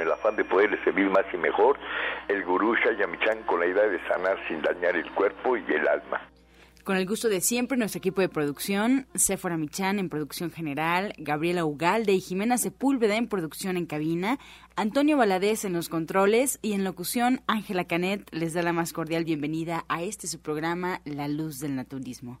el afán de poderle servir más y mejor, el gurú Shayamichan con la idea de sanar sin dañar el cuerpo y el alma. Con el gusto de siempre, nuestro equipo de producción, Sephora Michan en producción general, Gabriela Ugalde y Jimena Sepúlveda en producción en cabina, Antonio Valadez en los controles y en locución, Ángela Canet les da la más cordial bienvenida a este su programa, La Luz del Naturismo.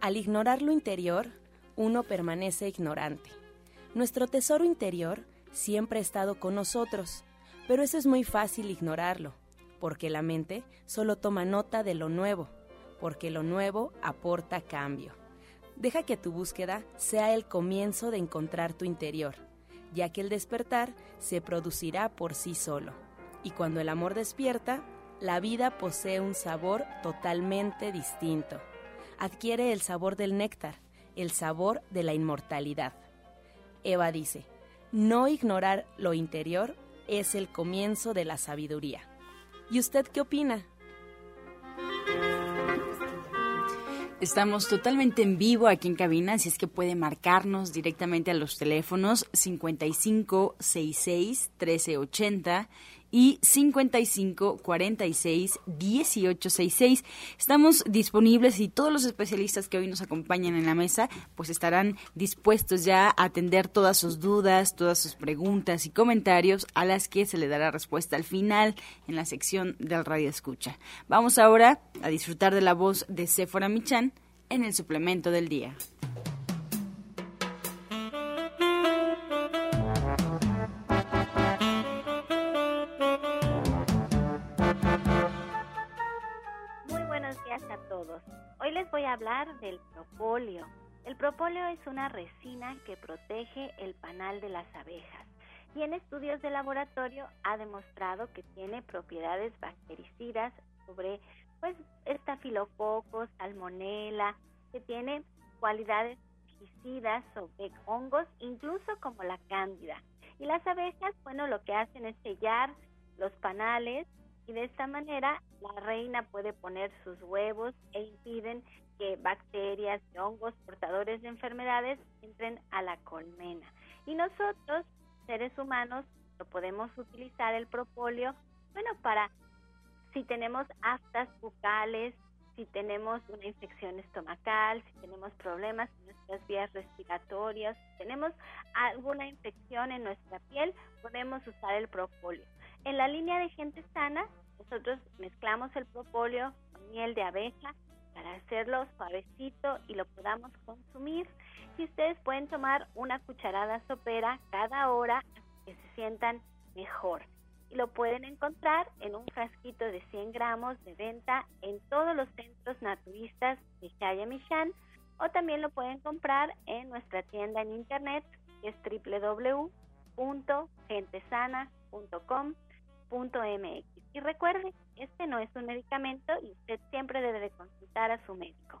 Al ignorar lo interior, uno permanece ignorante. Nuestro tesoro interior siempre ha estado con nosotros, pero eso es muy fácil ignorarlo, porque la mente solo toma nota de lo nuevo, porque lo nuevo aporta cambio. Deja que tu búsqueda sea el comienzo de encontrar tu interior, ya que el despertar se producirá por sí solo. Y cuando el amor despierta, la vida posee un sabor totalmente distinto adquiere el sabor del néctar, el sabor de la inmortalidad. Eva dice, no ignorar lo interior es el comienzo de la sabiduría. ¿Y usted qué opina? Estamos totalmente en vivo aquí en cabina, así es que puede marcarnos directamente a los teléfonos 5566 1380 y 55 46 18 66. Estamos disponibles y todos los especialistas que hoy nos acompañan en la mesa pues estarán dispuestos ya a atender todas sus dudas, todas sus preguntas y comentarios a las que se le dará respuesta al final en la sección del Radio Escucha. Vamos ahora a disfrutar de la voz de Sephora Michan en el suplemento del día. Hoy les voy a hablar del propóleo. El propóleo es una resina que protege el panal de las abejas y en estudios de laboratorio ha demostrado que tiene propiedades bactericidas sobre pues estafilococos, salmonela, que tiene cualidades fungicidas sobre hongos, incluso como la cándida. Y las abejas, bueno, lo que hacen es sellar los panales y de esta manera la reina puede poner sus huevos e impiden que bacterias y hongos portadores de enfermedades entren a la colmena. Y nosotros, seres humanos, lo podemos utilizar el propóleo, bueno, para si tenemos aftas bucales, si tenemos una infección estomacal, si tenemos problemas en nuestras vías respiratorias, si tenemos alguna infección en nuestra piel, podemos usar el propóleo. En la línea de gente sana, nosotros mezclamos el propóleo con miel de abeja para hacerlo suavecito y lo podamos consumir. Y ustedes pueden tomar una cucharada sopera cada hora que se sientan mejor. Y lo pueden encontrar en un frasquito de 100 gramos de venta en todos los centros naturistas de Michan o también lo pueden comprar en nuestra tienda en internet que es www.gentesana.com Y recuerde, este no es un medicamento y usted siempre debe consultar a su médico.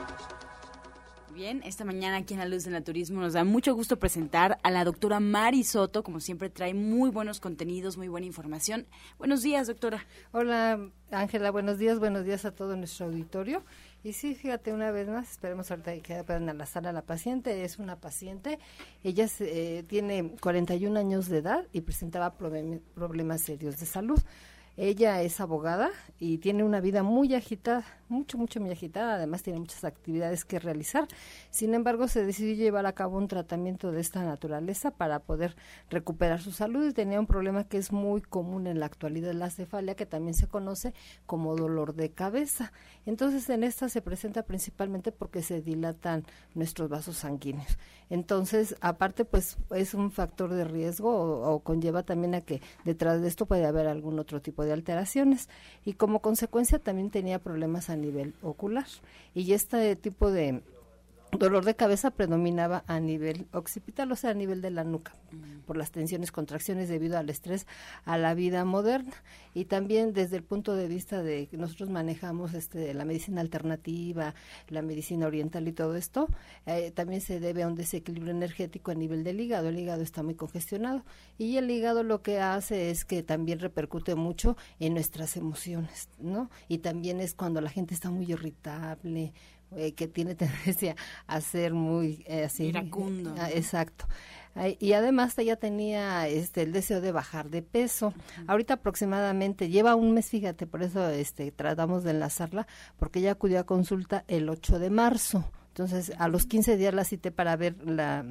Bien, esta mañana aquí en La Luz del Naturismo nos da mucho gusto presentar a la doctora Mari Soto, como siempre trae muy buenos contenidos, muy buena información. Buenos días, doctora. Hola, Ángela, buenos días, buenos días a todo nuestro auditorio. Y sí, fíjate una vez más, esperemos ahorita que puedan a la paciente, es una paciente, ella eh, tiene 41 años de edad y presentaba problemas serios de salud. Ella es abogada y tiene una vida muy agitada, mucho, mucho muy agitada. Además, tiene muchas actividades que realizar. Sin embargo, se decidió llevar a cabo un tratamiento de esta naturaleza para poder recuperar su salud y tenía un problema que es muy común en la actualidad, la cefalia, que también se conoce como dolor de cabeza. Entonces, en esta se presenta principalmente porque se dilatan nuestros vasos sanguíneos. Entonces, aparte, pues es un factor de riesgo o, conlleva también a que detrás de esto puede haber algún otro tipo de alteraciones y como consecuencia también tenía problemas a nivel ocular. Y este tipo de dolor de cabeza predominaba a nivel occipital, o sea, a nivel de la nuca, mm. por las tensiones, contracciones debido al estrés a la vida moderna. Y también desde el punto de vista de que nosotros manejamos este, la medicina alternativa, la medicina oriental y todo esto, eh, también se debe a un desequilibrio energético a nivel del hígado. El hígado está muy congestionado y el hígado lo que hace es que también repercute mucho en nuestras emociones, ¿no? Y también es cuando la gente está muy irritable, eh, que tiene tendencia a ser muy eh, así iracundo. ah, exacto. Y además ella tenía este el deseo de bajar de peso. Ahorita aproximadamente lleva un mes fíjate por eso este tratamos de enlazarla porque ella acudió a consulta el 8 de marzo. Entonces a los 15 días la cité para ver la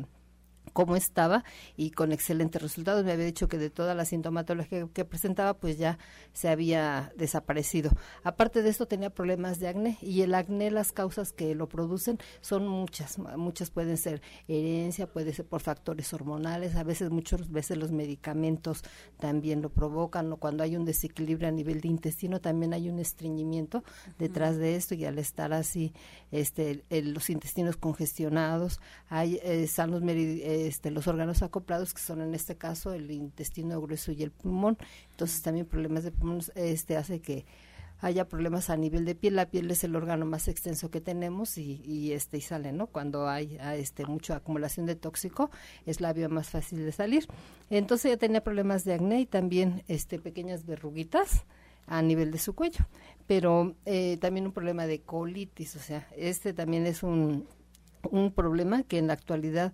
cómo estaba y con excelentes resultados. Me había dicho que de toda la sintomatología que, presentaba, pues ya se había desaparecido. Aparte de esto, tenía problemas de acné y el acné, las causas que lo producen son muchas. Muchas pueden ser herencia, puede ser por factores hormonales, a veces, muchas veces los medicamentos también lo provocan, o cuando hay un desequilibrio a nivel de intestino, también hay un estreñimiento detrás de esto y al estar así, este, los intestinos congestionados, hay, eh, los este, los órganos acoplados, que son en este caso el intestino grueso y el pulmón. Entonces también problemas de pulmón este, hace que haya problemas a nivel de piel. La piel es el órgano más extenso que tenemos y, y este y sale, ¿no? Cuando hay este mucha acumulación de tóxico es la vía más fácil de salir. Entonces ya tenía problemas de acné y también este pequeñas verruguitas a nivel de su cuello, pero eh, también un problema de colitis, o sea, este también es un un problema que en la actualidad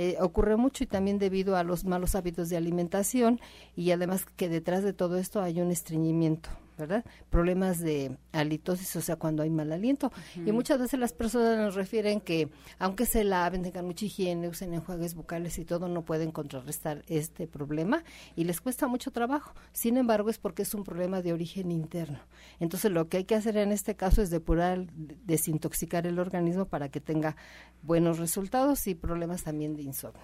eh, ocurre mucho y también debido a los malos hábitos de alimentación y además que detrás de todo esto hay un estreñimiento. ¿Verdad? Problemas de halitosis, o sea, cuando hay mal aliento. Y muchas veces las personas nos refieren que, aunque se laven, tengan mucha higiene, usen enjuagues bucales y todo, no pueden contrarrestar este problema y les cuesta mucho trabajo. Sin embargo, es porque es un problema de origen interno. Entonces, lo que hay que hacer en este caso es depurar, desintoxicar el organismo para que tenga buenos resultados y problemas también de insomnio.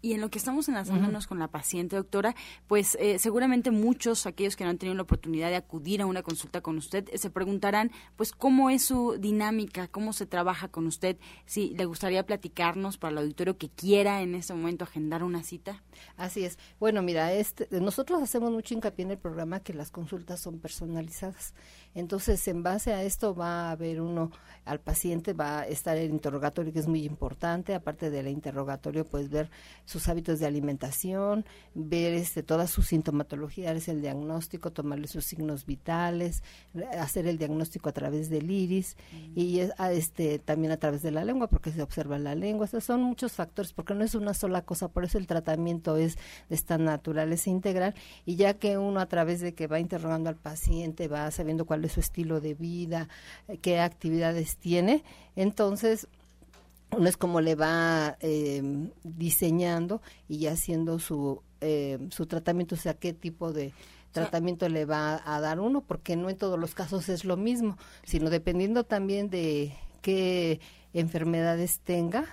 Y en lo que estamos enlazándonos con la paciente, doctora, pues eh, seguramente muchos, aquellos que no han tenido la oportunidad de acudir a una consulta con usted, se preguntarán, pues, cómo es su dinámica, cómo se trabaja con usted, si le gustaría platicarnos para el auditorio que quiera en este momento agendar una cita. Así es. Bueno, mira, este, nosotros hacemos mucho hincapié en el programa que las consultas son personalizadas. Entonces, en base a esto va a haber uno, al paciente va a estar el interrogatorio, que es muy importante, aparte del interrogatorio, pues ver sus hábitos de alimentación, ver este, toda su sintomatología, es el diagnóstico, tomarle sus signos vitales, hacer el diagnóstico a través del iris mm. y este, también a través de la lengua, porque se observa la lengua. Son muchos factores, porque no es una sola cosa, por eso el tratamiento es de esta naturaleza integral y ya que uno a través de que va interrogando al paciente, va sabiendo cuál es su estilo de vida, eh, qué actividades tiene, entonces uno es como le va eh, diseñando y haciendo su, eh, su tratamiento, o sea, qué tipo de tratamiento le va a dar uno, porque no en todos los casos es lo mismo, sino dependiendo también de qué enfermedades tenga,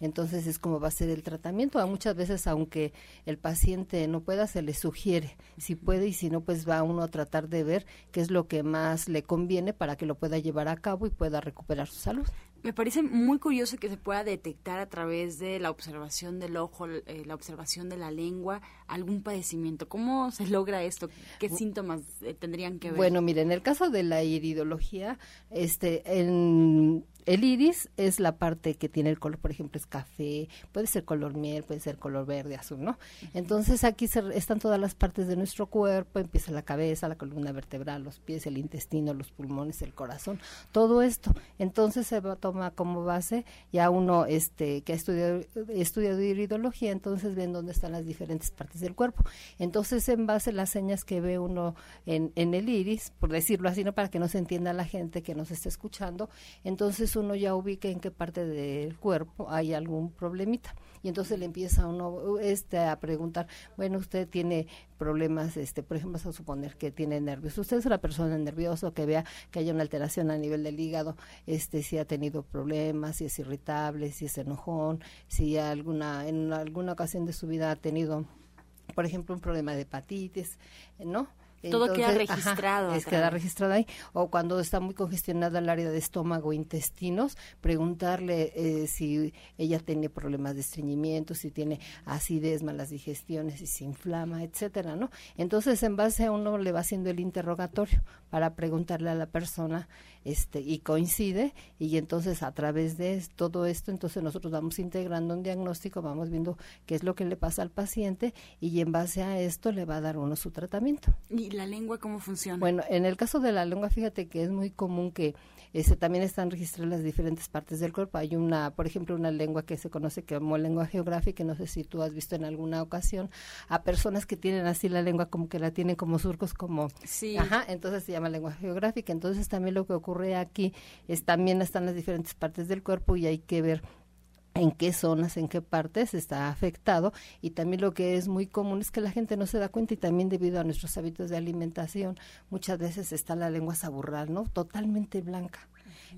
entonces es como va a ser el tratamiento. A muchas veces, aunque el paciente no pueda, se le sugiere si puede y si no, pues va uno a tratar de ver qué es lo que más le conviene para que lo pueda llevar a cabo y pueda recuperar su salud. Me parece muy curioso que se pueda detectar a través de la observación del ojo, eh, la observación de la lengua, algún padecimiento. ¿Cómo se logra esto? ¿Qué síntomas eh, tendrían que ver? Bueno, mire, en el caso de la iridología, este, en el iris es la parte que tiene el color, por ejemplo, es café, puede ser color miel, puede ser color verde, azul, ¿no? Entonces aquí se, están todas las partes de nuestro cuerpo, empieza la cabeza, la columna vertebral, los pies, el intestino, los pulmones, el corazón, todo esto. Entonces se va, toma como base ya uno este que ha estudiado, estudiado iridología, entonces ven dónde están las diferentes partes del cuerpo. Entonces en base a las señas que ve uno en, en el iris, por decirlo así, no para que no se entienda la gente que nos esté escuchando, entonces uno ya ubica en qué parte del cuerpo hay algún problemita. Y entonces le empieza uno este a preguntar bueno usted tiene problemas este por ejemplo a suponer que tiene nervios. Usted es una persona nerviosa que vea que hay una alteración a nivel del hígado este si ha tenido problemas si es irritable si es enojón si alguna en alguna ocasión de su vida ha tenido por ejemplo un problema de hepatitis no todo queda registrado. es queda registrado ahí. O cuando está muy congestionada el área de estómago e intestinos, preguntarle eh, si ella tiene problemas de estreñimiento, si tiene acidez, malas digestiones, si se inflama, etcétera, ¿no? Entonces, en base a uno le va haciendo el interrogatorio para preguntarle a la persona este y coincide y entonces a través de todo esto entonces nosotros vamos integrando un diagnóstico vamos viendo qué es lo que le pasa al paciente y en base a esto le va a dar uno su tratamiento. Y la lengua cómo funciona bueno en el caso de la lengua fíjate que es muy común que ese también están registradas las diferentes partes del cuerpo. Hay una, por ejemplo, una lengua que se conoce como lengua geográfica, no sé si tú has visto en alguna ocasión, a personas que tienen así la lengua como que la tienen como surcos, como... Sí. Ajá, entonces se llama lengua geográfica. Entonces también lo que ocurre aquí es también están las diferentes partes del cuerpo y hay que ver en qué zonas, en qué partes está afectado y también lo que es muy común es que la gente no se da cuenta y también debido a nuestros hábitos de alimentación muchas veces está la lengua saburral, ¿no? Totalmente blanca.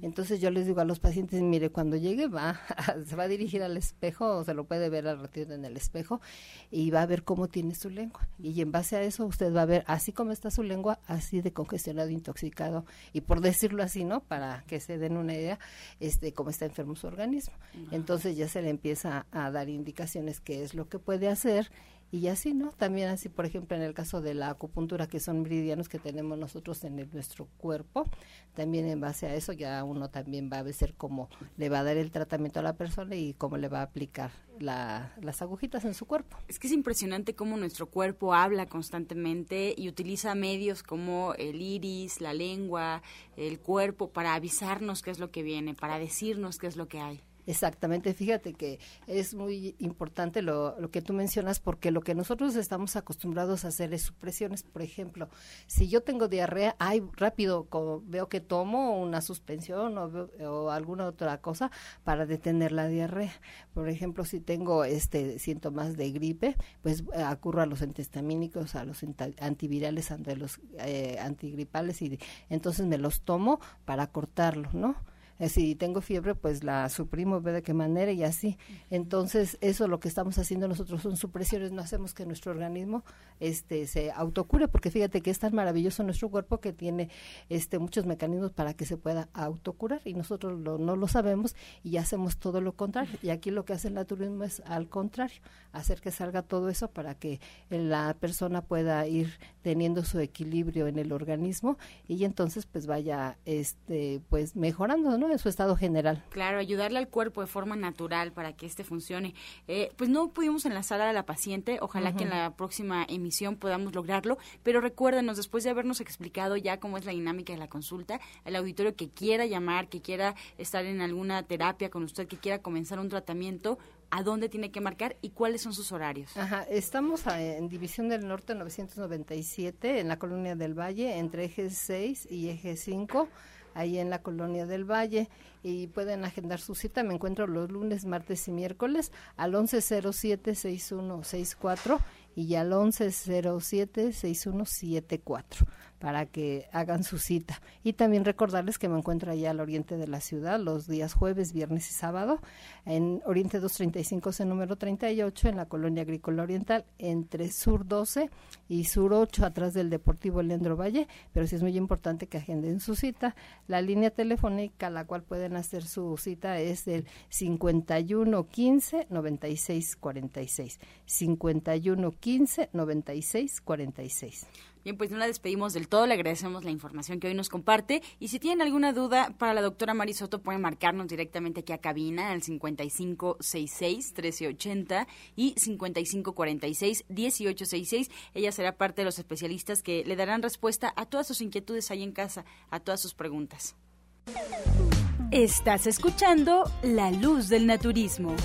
Entonces yo les digo a los pacientes, mire, cuando llegue va, se va a dirigir al espejo o se lo puede ver al ratito en el espejo y va a ver cómo tiene su lengua. Y en base a eso usted va a ver así como está su lengua, así de congestionado, intoxicado y por decirlo así, ¿no? Para que se den una idea, este, cómo está enfermo su organismo. Entonces ya se le empieza a dar indicaciones qué es lo que puede hacer y así, ¿no? También así, por ejemplo, en el caso de la acupuntura, que son meridianos que tenemos nosotros en nuestro cuerpo, también en base a eso ya uno también va a ver cómo le va a dar el tratamiento a la persona y cómo le va a aplicar las agujitas en su cuerpo. Es que es impresionante cómo nuestro cuerpo habla constantemente y utiliza medios como el iris, la lengua, el cuerpo para avisarnos qué es lo que viene, para decirnos qué es lo que hay. Exactamente, fíjate que es muy importante lo, lo, que tú mencionas porque lo que nosotros estamos acostumbrados a hacer es supresiones. Por ejemplo, si yo tengo diarrea, ay, rápido veo que tomo una suspensión o, alguna otra cosa para detener la diarrea. Por ejemplo, si tengo este síntomas de gripe, pues eh, acurro a los antihistamínicos, a los antivirales, a los eh, antigripales y entonces me los tomo para cortarlo, ¿no? Eh, si tengo fiebre, pues la suprimo, ve de qué manera y así. Entonces, eso lo que estamos haciendo nosotros son supresiones, no hacemos que nuestro organismo este se autocure, porque fíjate que es tan maravilloso nuestro cuerpo que tiene este muchos mecanismos para que se pueda autocurar y nosotros no lo sabemos y hacemos todo lo contrario. Y aquí lo que hace el naturismo es al contrario, hacer que salga todo eso para que la persona pueda ir teniendo su equilibrio en el organismo y entonces pues vaya este pues mejorando, ¿no? En su estado general. Claro, ayudarle al cuerpo de forma natural para que este funcione. Eh, pues no pudimos enlazar a la paciente, ojalá que en la próxima emisión podamos lograrlo, pero recuérdenos, después de habernos explicado ya cómo es la dinámica de la consulta, el auditorio que quiera llamar, que quiera estar en alguna terapia con usted, que quiera comenzar un tratamiento, a dónde tiene que marcar y cuáles son sus horarios. Ajá, estamos en División del Norte 997, en la Colonia del Valle, entre eje 6 y eje 5 ahí en la colonia del Valle y pueden agendar su cita. Me encuentro los lunes, martes y miércoles al 1107-6164 y al 1107-6174 para que hagan su cita. Y también recordarles que me encuentro allá al oriente de la ciudad los días jueves, viernes y sábado, en Oriente 235, C número 38, en la colonia agrícola oriental, entre Sur 12 y Sur 8, atrás del Deportivo Leandro Valle, pero sí es muy importante que agenden su cita. La línea telefónica a la cual pueden hacer su cita es el 51 15 96 46. 51 15 96 46. Bien, pues no la despedimos del todo, le agradecemos la información que hoy nos comparte y si tienen alguna duda para la doctora Marisoto pueden marcarnos directamente aquí a cabina al 5566-1380 y 5546-1866. Ella será parte de los especialistas que le darán respuesta a todas sus inquietudes ahí en casa, a todas sus preguntas. Estás escuchando La Luz del Naturismo.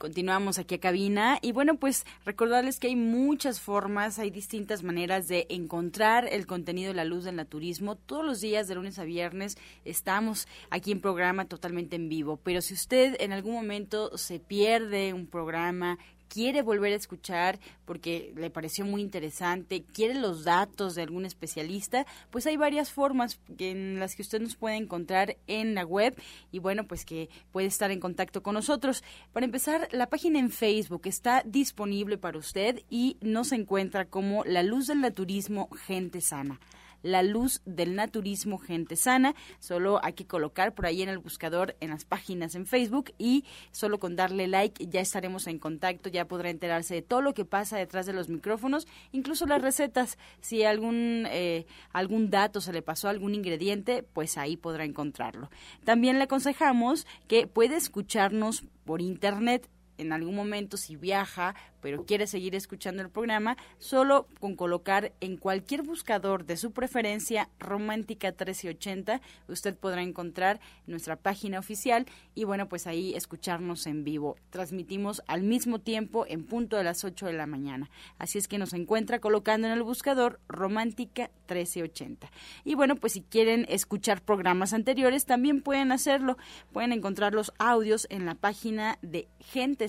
Continuamos aquí a cabina y bueno, pues recordarles que hay muchas formas, hay distintas maneras de encontrar el contenido de la luz del naturismo. Todos los días de lunes a viernes estamos aquí en programa totalmente en vivo, pero si usted en algún momento se pierde un programa, quiere volver a escuchar porque le pareció muy interesante, quiere los datos de algún especialista, pues hay varias formas en las que usted nos puede encontrar en la web y bueno, pues que puede estar en contacto con nosotros. Para empezar, la página en Facebook está disponible para usted y nos encuentra como La Luz del Naturismo Gente Sana. La Luz del Naturismo Gente Sana. Solo hay que colocar por ahí en el buscador en las páginas en Facebook y solo con darle like ya estaremos en contacto, ya podrá enterarse de todo lo que pasa detrás de los micrófonos, incluso las recetas. Si algún, eh, algún dato se le pasó, algún ingrediente, pues ahí podrá encontrarlo. También le aconsejamos que puede escucharnos por internet en algún momento si viaja pero quiere seguir escuchando el programa, solo con colocar en cualquier buscador de su preferencia Romántica 1380, usted podrá encontrar nuestra página oficial y bueno, pues ahí escucharnos en vivo. Transmitimos al mismo tiempo en punto de las 8 de la mañana. Así es que nos encuentra colocando en el buscador Romántica 1380. Y bueno, pues si quieren escuchar programas anteriores, también pueden hacerlo. Pueden encontrar los audios en la página de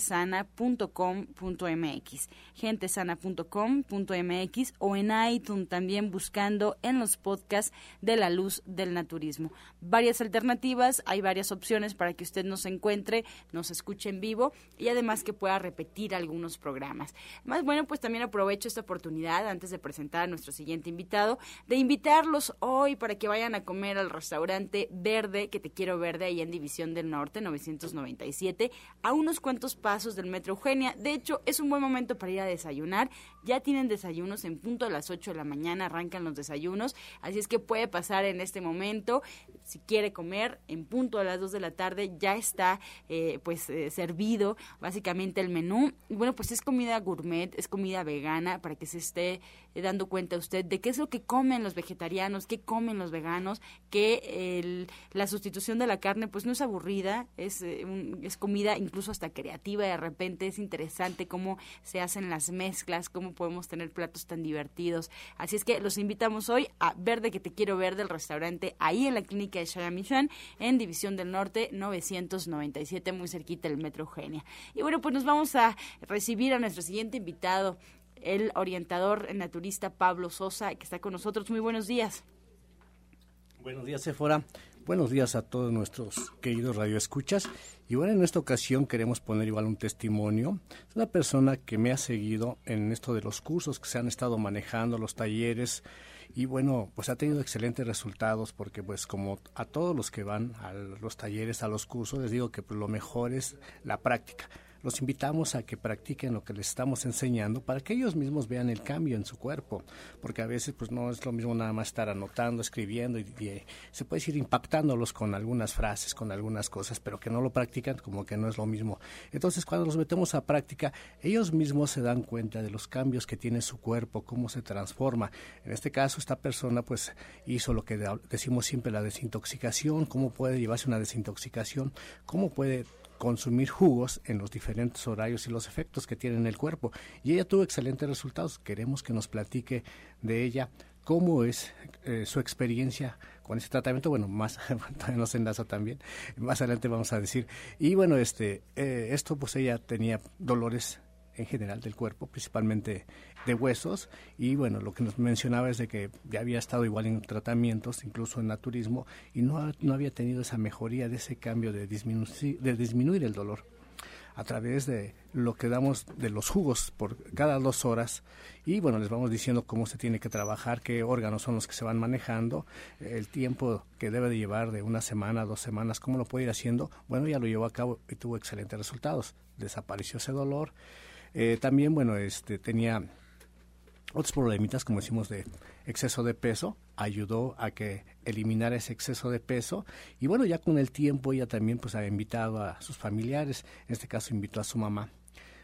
gentesana.com.mx mx gentesana.com.mx o en iTunes también buscando en los podcasts de la luz del naturismo. Varias alternativas, hay varias opciones para que usted nos encuentre, nos escuche en vivo y además que pueda repetir algunos programas. Más bueno, pues también aprovecho esta oportunidad antes de presentar a nuestro siguiente invitado de invitarlos hoy para que vayan a comer al restaurante Verde, que te quiero verde ahí en División del Norte 997, a unos cuantos pasos del Metro Eugenia. De hecho, es un buen momento para ir a desayunar. Ya tienen desayunos en punto a las 8 de la mañana, arrancan los desayunos, así es que puede pasar en este momento. Si quiere comer en punto a las 2 de la tarde, ya está eh, pues eh, servido básicamente el menú. Y bueno, pues es comida gourmet, es comida vegana para que se esté eh, dando cuenta usted de qué es lo que comen los vegetarianos, qué comen los veganos, que el, la sustitución de la carne pues no es aburrida, es, es comida incluso hasta creativa, de repente es interesante cómo se hacen las mezclas, cómo podemos tener platos tan divertidos. Así es que los invitamos hoy a Verde que te quiero ver del restaurante ahí en la clínica de Shayamishan en División del Norte 997, muy cerquita del Metro Eugenia. Y bueno, pues nos vamos a recibir a nuestro siguiente invitado, el orientador naturista Pablo Sosa, que está con nosotros. Muy buenos días. Buenos días, Sephora. Buenos días a todos nuestros queridos radioescuchas. Y bueno, en esta ocasión queremos poner igual un testimonio. Es una persona que me ha seguido en esto de los cursos que se han estado manejando, los talleres. Y bueno, pues ha tenido excelentes resultados porque pues como a todos los que van a los talleres, a los cursos, les digo que pues, lo mejor es la práctica los invitamos a que practiquen lo que les estamos enseñando para que ellos mismos vean el cambio en su cuerpo, porque a veces pues no es lo mismo nada más estar anotando, escribiendo y, eh, se puede ir impactándolos con algunas frases, con algunas cosas, pero que no lo practican como que no es lo mismo. Entonces cuando los metemos a práctica, ellos mismos se dan cuenta de los cambios que tiene su cuerpo, cómo se transforma. En este caso esta persona pues hizo lo que decimos siempre la desintoxicación, cómo puede llevarse una desintoxicación, cómo puede consumir jugos en los diferentes horarios y los efectos que tiene en el cuerpo. Y ella tuvo excelentes resultados. Queremos que nos platique de ella cómo es eh, su experiencia con ese tratamiento. Bueno, más nos enlaza también. Más adelante vamos a decir. Y bueno, este, eh, esto pues ella tenía dolores en general del cuerpo, principalmente de huesos. Y bueno, lo que nos mencionaba es de que ya había estado igual en tratamientos, incluso en naturismo, y no, no había tenido esa mejoría de ese cambio de, de disminuir el dolor a través de lo que damos de los jugos por cada dos horas y bueno, les vamos diciendo cómo se tiene que trabajar, qué órganos son los que se van manejando, el tiempo que debe de llevar de una semana, dos semanas, cómo lo puede ir haciendo. Bueno, ya lo llevó a cabo y tuvo excelentes resultados. Desapareció ese dolor. Eh, también, bueno, este tenía otros problemitas, como decimos, de exceso de peso, ayudó a que eliminara ese exceso de peso. Y bueno, ya con el tiempo ella también pues ha invitado a sus familiares, en este caso invitó a su mamá,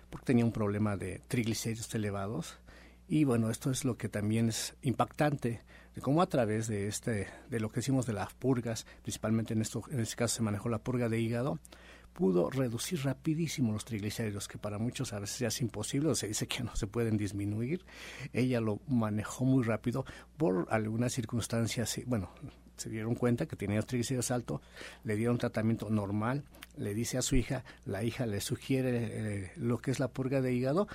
porque tenía un problema de triglicéridos elevados. Y bueno, esto es lo que también es impactante, de cómo a través de este, de lo que decimos de las purgas, principalmente en esto, en este caso se manejó la purga de hígado, pudo reducir rapidísimo los triglicéridos, que para muchos a veces ya es imposible, o se dice que no se pueden disminuir. Ella lo manejó muy rápido por algunas circunstancias, bueno, se dieron cuenta que tenía triglicéridos altos, le dieron tratamiento normal, le dice a su hija, la hija le sugiere eh, lo que es la purga de hígado,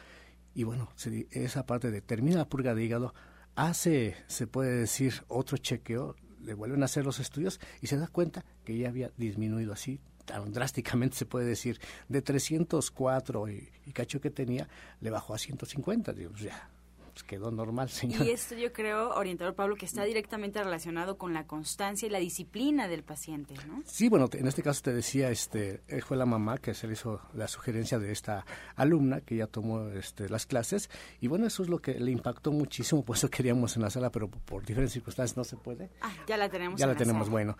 y bueno, esa parte de termina la purga de hígado, hace, se puede decir, otro chequeo, le vuelven a hacer los estudios y se da cuenta que ya había disminuido así tan drásticamente se puede decir, de 304 y, y cacho que tenía, le bajó a 150. Digo, pues ya, pues quedó normal, señor. Y esto yo creo, orientador Pablo, que está directamente relacionado con la constancia y la disciplina del paciente, ¿no? Sí, bueno, en este caso te decía, este, eh, fue la mamá que se le hizo la sugerencia de esta alumna que ya tomó este, las clases y bueno, eso es lo que le impactó muchísimo, por eso queríamos en la sala, pero por diferentes circunstancias no se puede. Ah, ya la tenemos. Ya la, tenemos, bueno.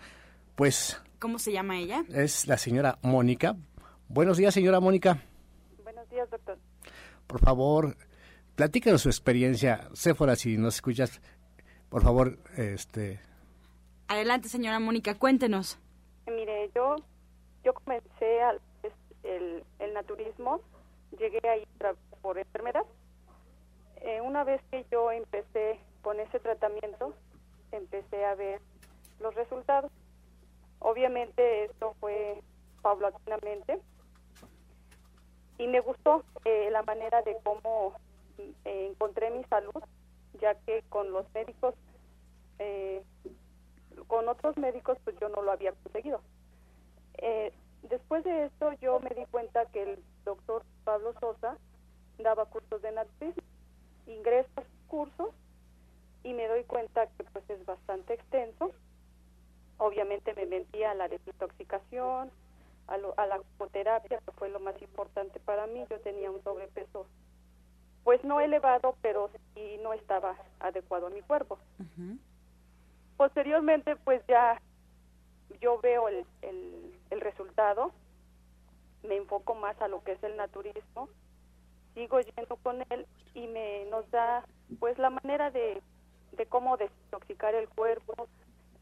Pues... ¿Cómo se llama ella? Es la señora Mónica. Buenos días, señora Mónica. Buenos días, doctor. Por favor, platícanos su experiencia. Séfora, si nos escuchas, por favor, este... Adelante, señora Mónica, cuéntenos. Mire, yo, yo comencé al, el, el naturismo, llegué ahí por enfermedad. Eh, una vez que yo empecé con ese tratamiento, empecé a ver los resultados. Obviamente esto fue paulatinamente y me gustó eh, la manera de cómo eh, encontré mi salud, ya que con los médicos, eh, con otros médicos, pues yo no lo había conseguido. después de esto yo me di cuenta que el doctor Pablo Sosa daba cursos de naturismo. Ingreso a su curso y me doy cuenta que pues es bastante extenso obviamente me metí a la desintoxicación, a, a la acuoterapia, que fue lo más importante para mí. Yo tenía un sobrepeso, pues no elevado, pero sí no estaba adecuado a mi cuerpo. Posteriormente, pues ya yo veo el, el, el resultado, me enfoco más a lo que es el naturismo, sigo yendo con él y me nos da pues la manera de, de cómo desintoxicar el cuerpo,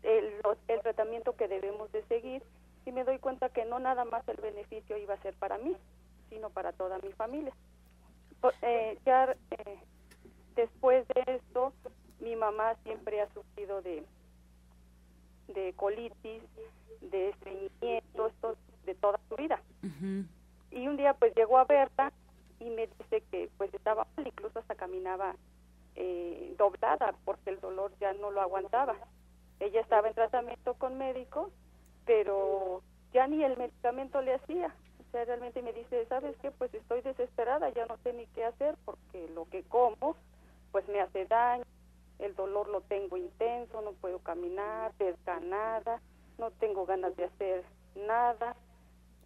el, el tratamiento que debemos de seguir y me doy cuenta que no nada más el beneficio iba a ser para mí, sino para toda mi familia. Eh, ya eh, después de esto, mi mamá siempre ha sufrido de, de colitis, de estreñimiento, de toda su vida. Y un día pues llegó a verla y me dice que pues estaba mal, incluso hasta caminaba eh, doblada porque el dolor ya no lo aguantaba. Ella estaba en tratamiento con médicos, pero ya ni el medicamento le hacía. O sea, realmente me dice, ¿sabes qué? Pues estoy desesperada, ya no sé ni qué hacer porque lo que como, pues me hace daño, el dolor lo tengo intenso, no puedo caminar, desganada, no tengo ganas de hacer nada.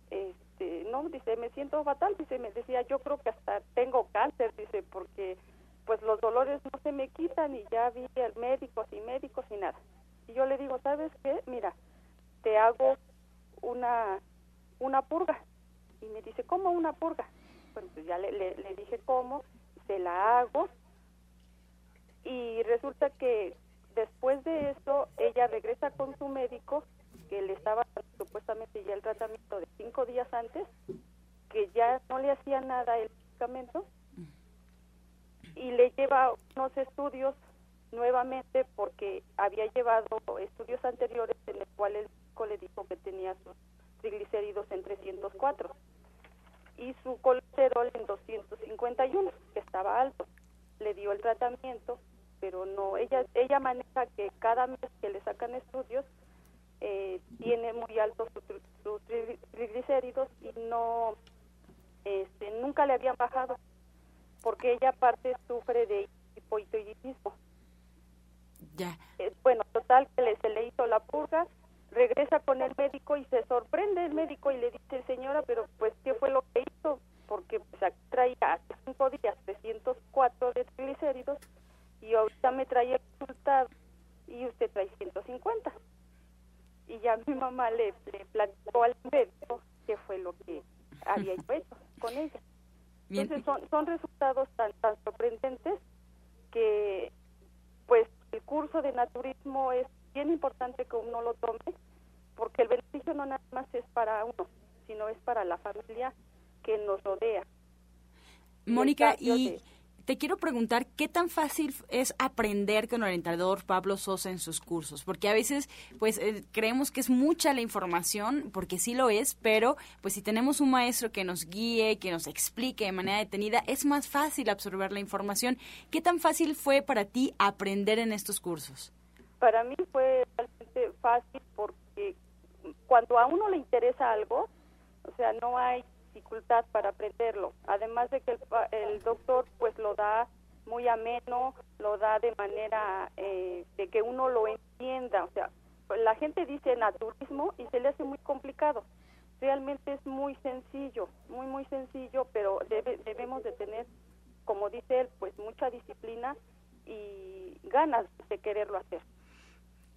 Este, no, dice, me siento fatal, dice, me decía, yo creo que hasta tengo cáncer, dice, porque pues los dolores no se me quitan y ya vi al médico, y médicos y nada. Y yo le digo, ¿sabes qué? Mira, te hago una, una purga. Y me dice, ¿cómo una purga? Bueno, pues ya le, le, dije cómo, se la hago. Y resulta que después de eso, ella regresa con su médico, que le estaba supuestamente ya el tratamiento de cinco días antes, que ya no le hacía nada el medicamento, y le lleva unos estudios nuevamente porque había llevado estudios anteriores en los cuales le dijo que tenía sus triglicéridos en 304 y su colesterol en 251, que estaba alto. Le dio el tratamiento, pero no, ella, ella maneja que cada mes que le sacan estudios eh, tiene muy altos sus su triglicéridos y no, este, nunca le habían bajado, porque ella aparte sufre de hipotiroidismo ya. Eh, bueno, total, que le, se le hizo la purga, regresa con el médico y se sorprende el médico y le dice, señora, pero pues, ¿qué fue lo que hizo? Porque pues, traía hace cinco días 304 de triglicéridos y ahorita me trae el resultado y usted trae 150. Y ya mi mamá le, le platicó al médico qué fue lo que había hecho con ella. Entonces son, son resultados tan, tan sorprendentes que pues el curso de naturismo es bien importante que uno lo tome porque el beneficio no nada más es para uno, sino es para la familia que nos rodea. Mónica, y te quiero preguntar qué tan fácil es aprender con el orientador Pablo Sosa en sus cursos, porque a veces pues eh, creemos que es mucha la información, porque sí lo es, pero pues si tenemos un maestro que nos guíe, que nos explique de manera detenida, es más fácil absorber la información. ¿Qué tan fácil fue para ti aprender en estos cursos? Para mí fue fácil porque cuando a uno le interesa algo, o sea, no hay dificultad para aprenderlo. Además de que el, doctor pues lo da muy ameno, lo da de manera eh, de que uno lo entienda. O sea, la gente dice naturismo y se le hace muy complicado. Realmente es muy sencillo, muy, muy sencillo, pero debe, debemos de tener, como dice él, pues mucha disciplina y ganas de quererlo hacer.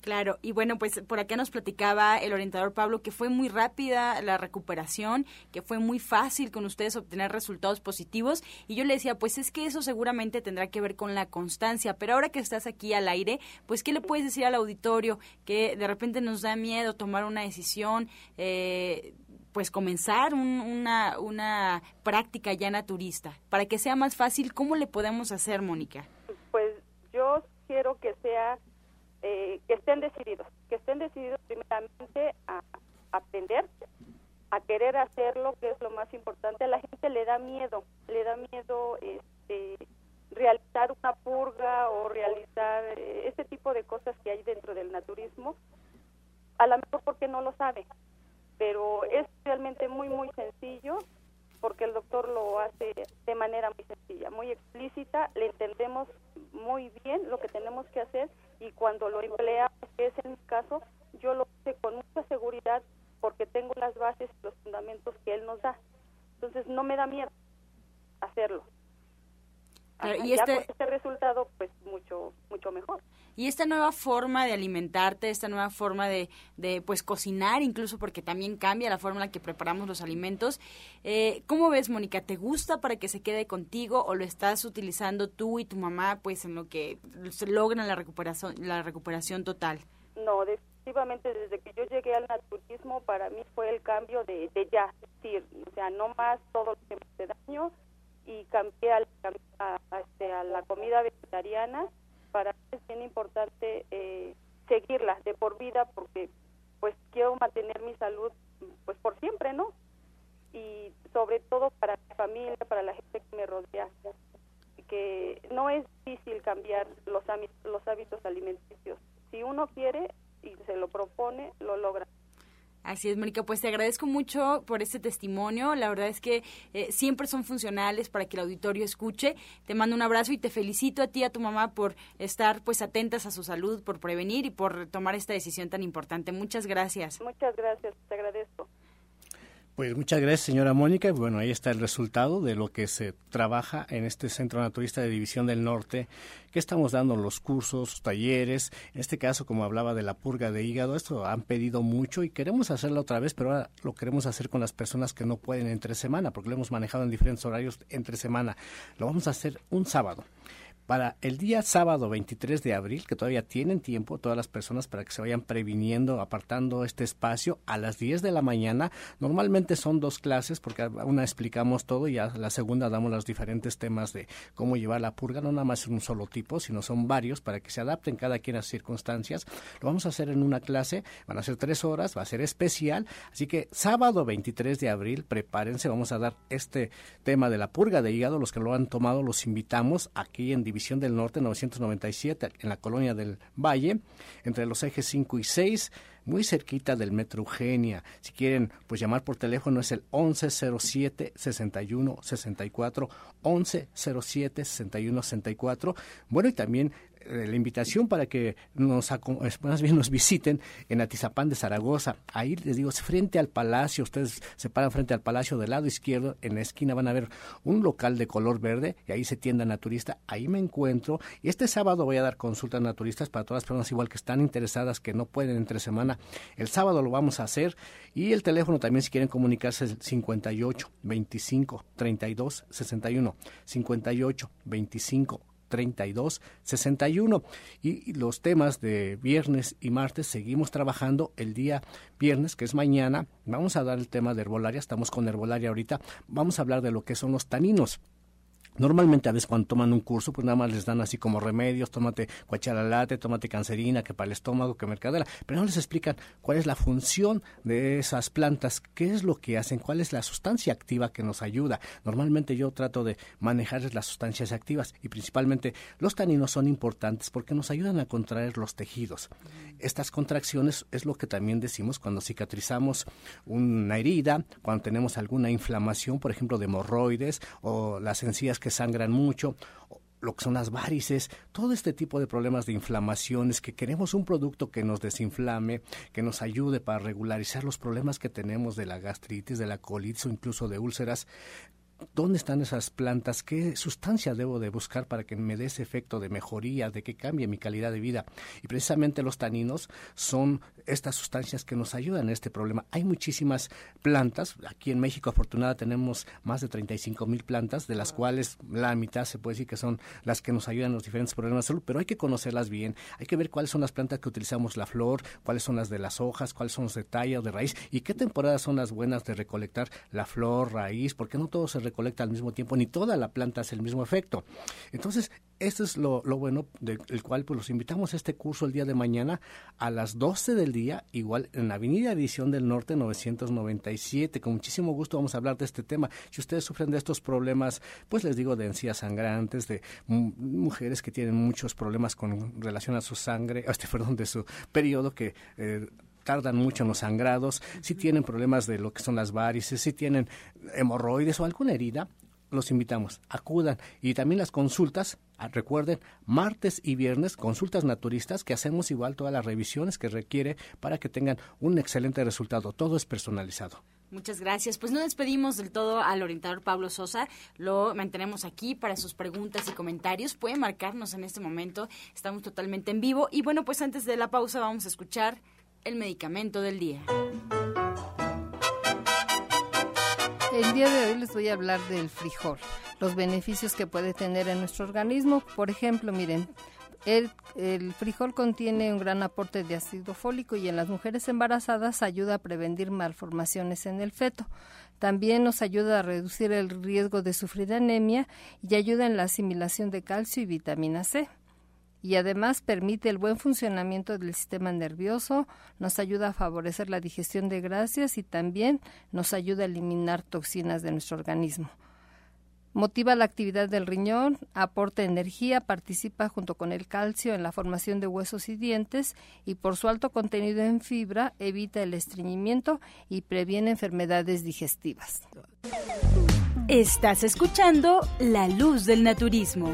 Claro, y bueno, pues por acá nos platicaba el orientador Pablo que fue muy rápida la recuperación, que fue muy fácil con ustedes obtener resultados positivos y yo le decía, pues es que eso seguramente tendrá que ver con la constancia, pero ahora que estás aquí al aire, pues ¿qué le puedes decir al auditorio que de repente nos da miedo tomar una decisión? Eh, pues comenzar una, una práctica ya naturista, para que sea más fácil, ¿cómo le podemos hacer, Mónica? Pues yo quiero que sea eh, que estén decididos, que estén decididos primeramente a aprender, a querer hacerlo, que es lo más importante. A la gente le da miedo, le da miedo este, realizar una purga o realizar eh, este tipo de cosas que hay dentro del naturismo, a lo mejor porque no lo sabe, pero es realmente muy, muy sencillo porque el doctor lo hace de manera muy sencilla, muy explícita, le entendemos muy bien lo que tenemos que hacer y cuando lo emplea, que es en mi caso, yo lo hice con mucha seguridad porque tengo las bases y los fundamentos que él nos da. Entonces no me da miedo hacerlo. y este... este resultado, pues mucho, mucho mejor. Y esta nueva forma de alimentarte, esta nueva forma de, de pues cocinar, incluso porque también cambia la forma en la que preparamos los alimentos. Eh, ¿Cómo ves, Mónica? ¿Te gusta para que se quede contigo o lo estás utilizando tú y tu mamá, pues en lo que logran la recuperación, la recuperación total? No, definitivamente desde que yo llegué al naturismo para mí fue el cambio de, de ya, es decir, o sea, no más todo lo que me hace daño y cambié a, este, a la comida vegetariana para mí es bien importante eh, seguirla de por vida porque pues quiero mantener mi salud pues por siempre, ¿no? Y sobre todo para mi familia, para la gente que me rodea, que no es difícil cambiar los, los hábitos alimenticios. Si uno quiere y se lo propone, lo logra. Así es, Mónica, pues te agradezco mucho por este testimonio. La verdad es que eh, siempre son funcionales para que el auditorio escuche. Te mando un abrazo y te felicito a ti y a tu mamá por estar pues atentas a su salud, por prevenir y por tomar esta decisión tan importante. Muchas gracias. Muchas gracias, te agradezco. Pues muchas gracias, señora Mónica. Bueno, ahí está el resultado de lo que se trabaja en este Centro Naturista de División del Norte, que estamos dando los cursos, talleres. En este caso, como hablaba de la purga de hígado, esto han pedido mucho y queremos hacerlo otra vez, pero ahora lo queremos hacer con las personas que no pueden entre semana, porque lo hemos manejado en diferentes horarios entre semana. Lo vamos a hacer un sábado para el día sábado 23 de abril, que todavía tienen tiempo todas las personas para que se vayan previniendo, apartando este espacio a las 10 de la mañana. Normalmente son dos clases porque una explicamos todo y a la segunda damos los diferentes temas de cómo llevar la purga, no nada más en un solo tipo, sino son varios para que se adapten cada quien a sus circunstancias. Lo vamos a hacer en una clase, van a ser tres horas, va a ser especial, así que sábado 23 de abril, prepárense, vamos a dar este tema de la purga de hígado, los que lo han tomado los invitamos aquí en División División del Norte 997, en la colonia del Valle, entre los ejes 5 y 6 muy cerquita del Metro Eugenia. Si quieren, pues llamar por teléfono es el 1107 61 64 1107 61 64. Bueno, y también la invitación para que nos, más bien nos visiten en Atizapán de Zaragoza. Ahí les digo, frente al palacio, ustedes se paran frente al palacio del lado izquierdo, en la esquina van a ver un local de color verde y ahí se tienda naturista, ahí me encuentro y este sábado voy a dar consultas naturistas para todas las personas igual que están interesadas, que no pueden entre semana. El sábado lo vamos a hacer y el teléfono también si quieren comunicarse es el 58 25 32 61 58 25 32 61 y los temas de viernes y martes seguimos trabajando el día viernes que es mañana. Vamos a dar el tema de herbolaria. Estamos con herbolaria ahorita. Vamos a hablar de lo que son los taninos Normalmente a veces cuando toman un curso, pues nada más les dan así como remedios, tómate cuachalalate, tómate cancerina, que para el estómago, que mercadera, pero no les explican cuál es la función de esas plantas, qué es lo que hacen, cuál es la sustancia activa que nos ayuda. Normalmente yo trato de manejar las sustancias activas y principalmente los taninos son importantes porque nos ayudan a contraer los tejidos. Estas contracciones es lo que también decimos cuando cicatrizamos una herida, cuando tenemos alguna inflamación, por ejemplo, de hemorroides o las encías que sangran mucho, lo que son las varices, todo este tipo de problemas de inflamaciones, que queremos un producto que nos desinflame, que nos ayude para regularizar los problemas que tenemos de la gastritis, de la colitis o incluso de úlceras, ¿Dónde están esas plantas? ¿Qué sustancia debo de buscar para que me dé ese efecto de mejoría, de que cambie mi calidad de vida? Y precisamente los taninos son estas sustancias que nos ayudan en este problema. Hay muchísimas plantas. Aquí en México, afortunada, tenemos más de 35 mil plantas, de las cuales la mitad se puede decir que son las que nos ayudan en los diferentes problemas de salud, pero hay que conocerlas bien. Hay que ver cuáles son las plantas que utilizamos la flor, cuáles son las de las hojas, cuáles son los de talla o de raíz y qué temporadas son las buenas de recolectar la flor, raíz, porque no todo se recolecta al mismo tiempo, ni toda la planta hace el mismo efecto. Entonces, esto es lo, bueno del cual pues los invitamos a este curso el día de mañana a las 12 del día, igual en la Avenida Edición del Norte 997. Con muchísimo gusto vamos a hablar de este tema. Si ustedes sufren de estos problemas, pues les digo de encías sangrantes, de mujeres que tienen muchos problemas con relación a su sangre, este perdón, de su periodo que eh, tardan mucho en los sangrados, si tienen problemas de lo que son las varices, si tienen hemorroides o alguna herida, los invitamos, acudan. Y también las consultas, ah, recuerden, martes y viernes, consultas naturistas, que hacemos igual todas las revisiones que requiere para que tengan un excelente resultado. Todo es personalizado. Muchas gracias. Pues no despedimos del todo al orientador Pablo Sosa. Lo mantenemos aquí para sus preguntas y comentarios. Pueden marcarnos en este momento. Estamos totalmente en vivo. Y bueno, pues antes de la pausa vamos a escuchar el medicamento del día. El día de hoy les voy a hablar del frijol, los beneficios que puede tener en nuestro organismo. Por ejemplo, miren, el, el, frijol contiene un gran aporte de ácido fólico y en las mujeres embarazadas ayuda a prevenir malformaciones en el feto. También nos ayuda a reducir el riesgo de sufrir anemia y ayuda en la asimilación de calcio y vitamina C y además permite el buen funcionamiento del sistema nervioso, nos ayuda a favorecer la digestión de grasas y también nos ayuda a eliminar toxinas de nuestro organismo. Motiva la actividad del riñón, aporta energía, participa junto con el calcio en la formación de huesos y dientes y por su alto contenido en fibra evita el estreñimiento y previene enfermedades digestivas. Estás escuchando La Luz del Naturismo.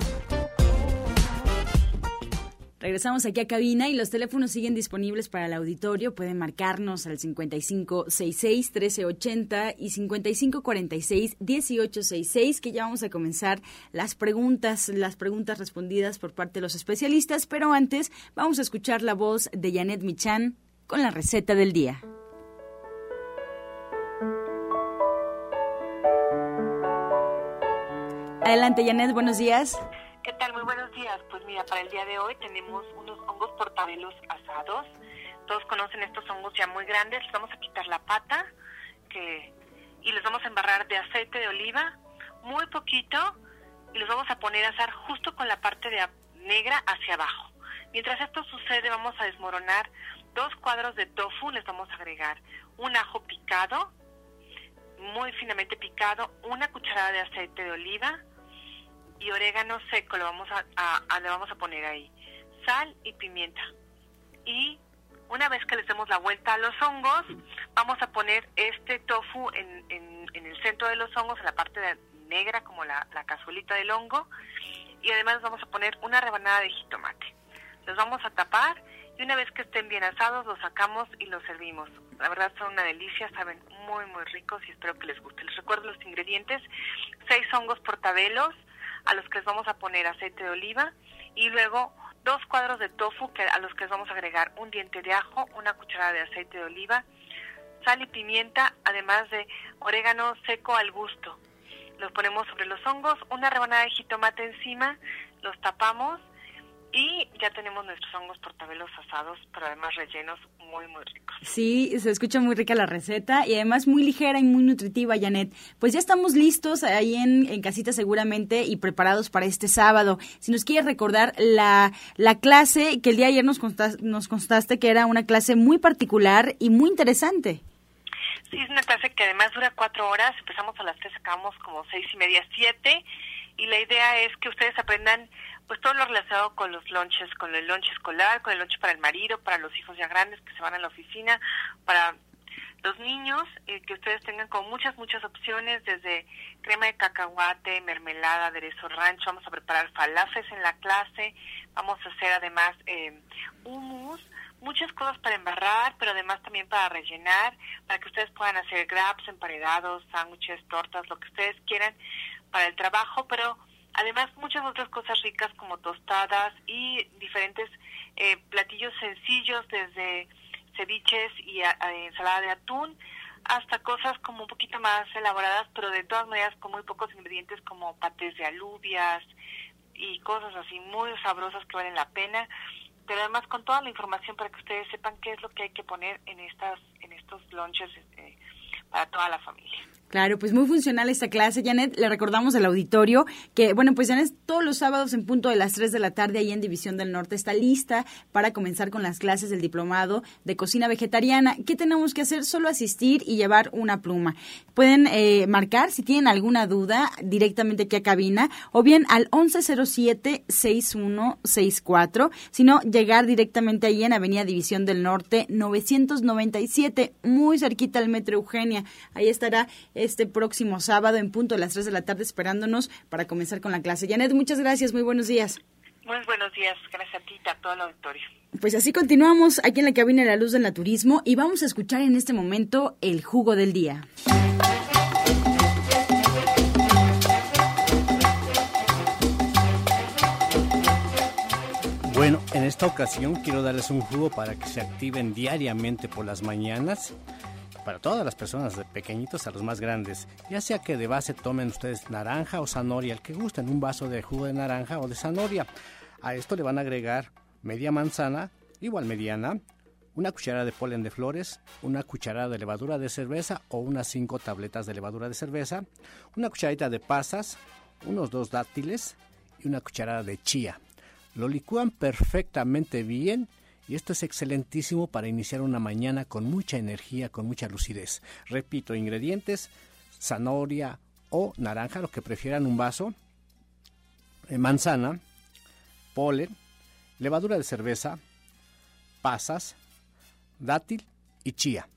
Regresamos aquí a cabina y los teléfonos siguen disponibles para el auditorio. Pueden marcarnos al 5566-1380 y 5546-1866, que ya vamos a comenzar las preguntas, las preguntas respondidas por parte de los especialistas. Pero antes, vamos a escuchar la voz de Janet Michan con la receta del día. Adelante, Janet, buenos días. ¿Qué tal? Muy buenos días. Pues mira, para el día de hoy tenemos unos hongos portabelos asados. Todos conocen estos hongos ya muy grandes. Les vamos a quitar la pata y les vamos a embarrar de aceite de oliva, muy poquito, y los vamos a poner a asar justo con la parte de negra hacia abajo. Mientras esto sucede, vamos a desmoronar dos cuadros de tofu, les vamos a agregar un ajo picado, muy finamente picado, una cucharada de aceite de oliva, y orégano seco lo vamos a, le vamos a poner ahí. Sal y pimienta. Y una vez que les demos la vuelta a los hongos, vamos a poner este tofu en, en, el centro de los hongos, en la parte negra como la, la cazuelita del hongo. Y además vamos a poner una rebanada de jitomate. Los vamos a tapar y una vez que estén bien asados los sacamos y los servimos. La verdad son una delicia, saben muy muy ricos y espero que les guste. Les recuerdo los ingredientes, seis hongos portabelos a los que les vamos a poner aceite de oliva y luego dos cuadros de tofu que a los que les vamos a agregar un diente de ajo, una cucharada de aceite de oliva, sal y pimienta, además de orégano seco al gusto. Los ponemos sobre los hongos, una rebanada de jitomate encima, los tapamos y ya tenemos nuestros hongos portabelos asados, pero además rellenos muy, muy ricos. Sí, se escucha muy rica la receta y además muy ligera y muy nutritiva, Janet. Pues ya estamos listos ahí en, en casita seguramente y preparados para este sábado. Si nos quieres recordar la, la clase que el día de ayer nos, contaste, nos contaste que era una clase muy particular y muy interesante. Sí, es una clase que además dura cuatro horas. Empezamos a las tres, acabamos como seis y media, siete. Y la idea es que ustedes aprendan pues todo lo relacionado con los lunches, con el lunch escolar, con el lunch para el marido, para los hijos ya grandes que se van a la oficina, para los niños, eh, que ustedes tengan con muchas, muchas opciones, desde crema de cacahuate, mermelada, aderezo rancho, vamos a preparar falafes en la clase, vamos a hacer además eh, hummus, muchas cosas para embarrar, pero además también para rellenar, para que ustedes puedan hacer grabs, emparedados, sándwiches, tortas, lo que ustedes quieran para el trabajo, pero Además, muchas otras cosas ricas como tostadas y diferentes eh, platillos sencillos desde ceviches y ensalada de atún hasta cosas como un poquito más elaboradas, pero de todas maneras con muy pocos ingredientes como patés de alubias y cosas así muy sabrosas que valen la pena, pero además con toda la información para que ustedes sepan qué es lo que hay que poner en estas en estos lunches eh, para toda la familia. Claro, pues muy funcional esta clase, Janet. Le recordamos al auditorio que, bueno, pues Janet todos los sábados en punto de las 3 de la tarde ahí en División del Norte está lista para comenzar con las clases del diplomado de cocina vegetariana. ¿Qué tenemos que hacer? Solo asistir y llevar una pluma. Pueden eh, marcar si tienen alguna duda directamente aquí a cabina o bien al 1107-6164, sino llegar directamente ahí en Avenida División del Norte 997, muy cerquita al Metro Eugenia. Ahí estará este próximo sábado en punto de las 3 de la tarde esperándonos para comenzar con la clase. Janet, muchas gracias, muy buenos días. Muy buenos días, gracias a ti y a todo el auditorio. Pues así continuamos aquí en la cabina de la luz del naturismo y vamos a escuchar en este momento el jugo del día. Bueno, en esta ocasión quiero darles un jugo para que se activen diariamente por las mañanas para todas las personas, de pequeñitos a los más grandes. Ya sea que de base tomen ustedes naranja o zanahoria, el que gusten, un vaso de jugo de naranja o de zanahoria. A esto le van a agregar media manzana, igual mediana, una cucharada de polen de flores, una cucharada de levadura de cerveza o unas cinco tabletas de levadura de cerveza, una cucharadita de pasas, unos dos dátiles y una cucharada de chía. Lo licúan perfectamente bien y esto es excelentísimo para iniciar una mañana con mucha energía, con mucha lucidez. Repito, ingredientes, zanahoria o naranja, lo que prefieran un vaso, eh, manzana, polen, levadura de cerveza, pasas, dátil y chía.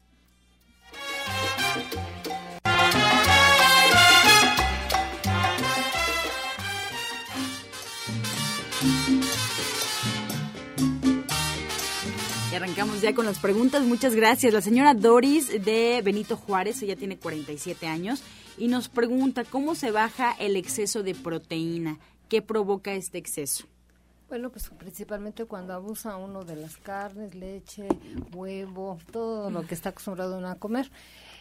Arrancamos ya con las preguntas. Muchas gracias. La señora Doris de Benito Juárez, ella tiene 47 años y nos pregunta cómo se baja el exceso de proteína. ¿Qué provoca este exceso? Bueno, pues principalmente cuando abusa uno de las carnes, leche, huevo, todo lo que está acostumbrado uno a comer.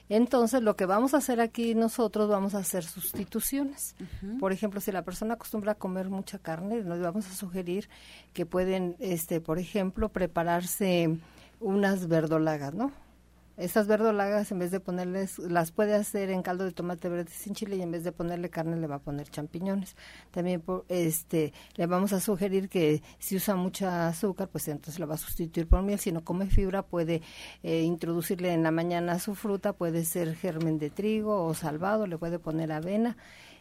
Entonces, lo que vamos a hacer aquí nosotros, vamos a hacer sustituciones. Por ejemplo, si la persona acostumbra a comer mucha carne, nos vamos a sugerir que pueden, este, por ejemplo, prepararse unas verdolagas, ¿no? Estas verdolagas, en vez de ponerles, las puede hacer en caldo de tomate verde sin chile y en vez de ponerle carne le va a poner champiñones. También este, le vamos a sugerir que si usa mucha azúcar, pues entonces la va a sustituir por miel. Si no come fibra, puede eh, introducirle en la mañana su fruta, puede ser germen de trigo o salvado, le puede poner avena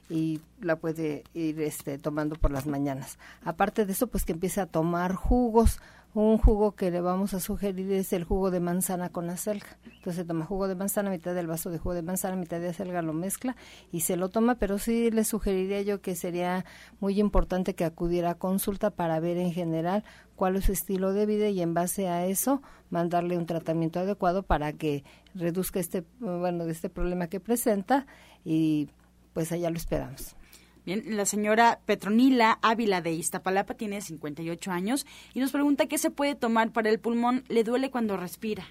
y la puede ir este, tomando por las mañanas. Aparte de eso, pues que empiece a tomar jugos, un jugo que le vamos a sugerir es el jugo de manzana con acelga. Entonces toma jugo de manzana, mitad del vaso de jugo de manzana, mitad de acelga, lo mezcla y se lo toma, pero sí le sugeriría yo que sería muy importante que acudiera a consulta para ver en general cuál es su estilo de vida y en base a eso mandarle un tratamiento adecuado para que reduzca este, bueno, este problema que presenta y pues allá lo esperamos. Bien, la señora Petronila Ávila de Iztapalapa tiene 58 años y nos pregunta qué se puede tomar para el pulmón. Le duele cuando respira.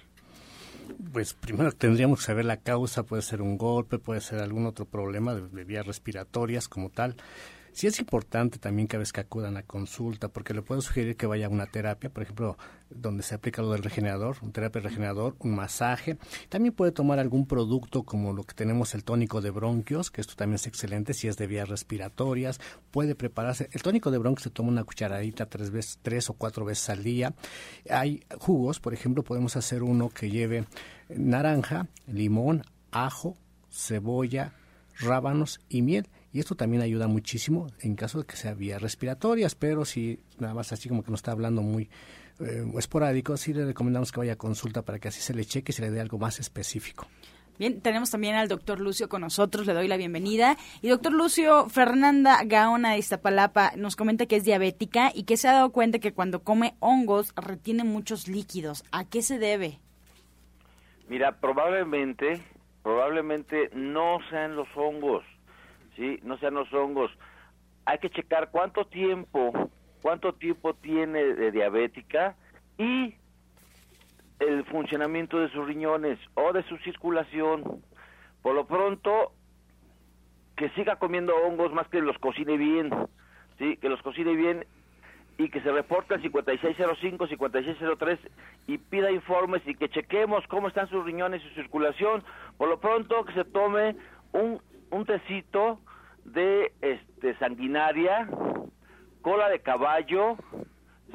Pues primero tendríamos que saber la causa, puede ser un golpe, puede ser algún otro problema de vías respiratorias como tal. Sí es importante también que a veces que acudan a consulta, porque le puedo sugerir que vaya a una terapia, por ejemplo, donde se aplica lo del regenerador, un terapia regenerador, un masaje. También puede tomar algún producto como lo que tenemos el tónico de bronquios, que esto también es excelente si es de vías respiratorias. Puede prepararse. El tónico de bronquios se toma una cucharadita tres, veces, tres o cuatro veces al día. Hay jugos, por ejemplo, podemos hacer uno que lleve naranja, limón, ajo, cebolla, rábanos y miel y esto también ayuda muchísimo en caso de que sea vías respiratorias, pero si nada más así como que nos está hablando muy eh, esporádico, sí le recomendamos que vaya a consulta para que así se le cheque y se le dé algo más específico. Bien, tenemos también al doctor Lucio con nosotros, le doy la bienvenida. Y doctor Lucio, Fernanda Gaona de Iztapalapa nos comenta que es diabética y que se ha dado cuenta que cuando come hongos retiene muchos líquidos. ¿A qué se debe? Mira, probablemente, probablemente no sean los hongos ¿sí? No sean los hongos. Hay que checar cuánto tiempo, cuánto tiempo tiene de diabética y el funcionamiento de sus riñones o de su circulación. Por lo pronto, que siga comiendo hongos más que los cocine bien, ¿sí? Que los cocine bien y que se reporte al 5605, 5603 y pida informes y que chequemos cómo están sus riñones y su circulación. Por lo pronto, que se tome un un tecito de este sanguinaria, cola de caballo,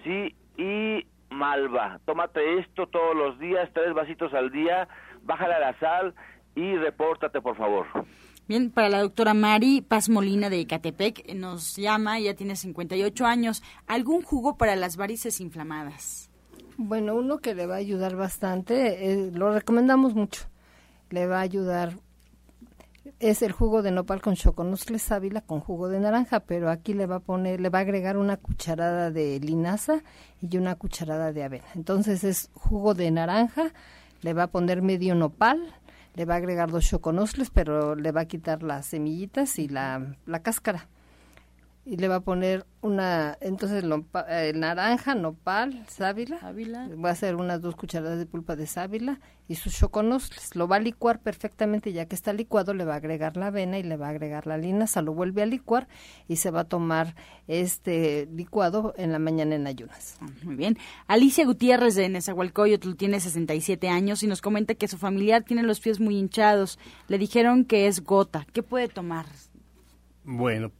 sí, y malva. Tómate esto todos los días, tres vasitos al día, bájale a la sal y repórtate, por favor. Bien, para la doctora Mari Paz Molina de Ecatepec, nos llama, ya tiene 58 años. ¿Algún jugo para las varices inflamadas? Bueno, uno que le va a ayudar bastante, eh, lo recomendamos mucho. Le va a ayudar es el jugo de nopal con choconuscle sábila con jugo de naranja, pero aquí le va a poner, le va a agregar una cucharada de linaza y una cucharada de avena. Entonces es jugo de naranja, le va a poner medio nopal, le va a agregar dos choconusles, pero le va a quitar las semillitas y la, la cáscara y le va a poner una, entonces eh, naranja, nopal, sábila, va a hacer unas dos cucharadas de pulpa de sábila y sus choconos, lo va a licuar perfectamente, ya que está licuado le va a agregar la avena y le va a agregar la linaza, lo vuelve a licuar y se va a tomar este licuado en la mañana en ayunas. Muy bien. Alicia Gutiérrez de Nezahualcóyotl tiene 67 años y nos comenta que su familiar tiene los pies muy hinchados. Le dijeron que es gota. ¿Qué puede tomar? Bueno,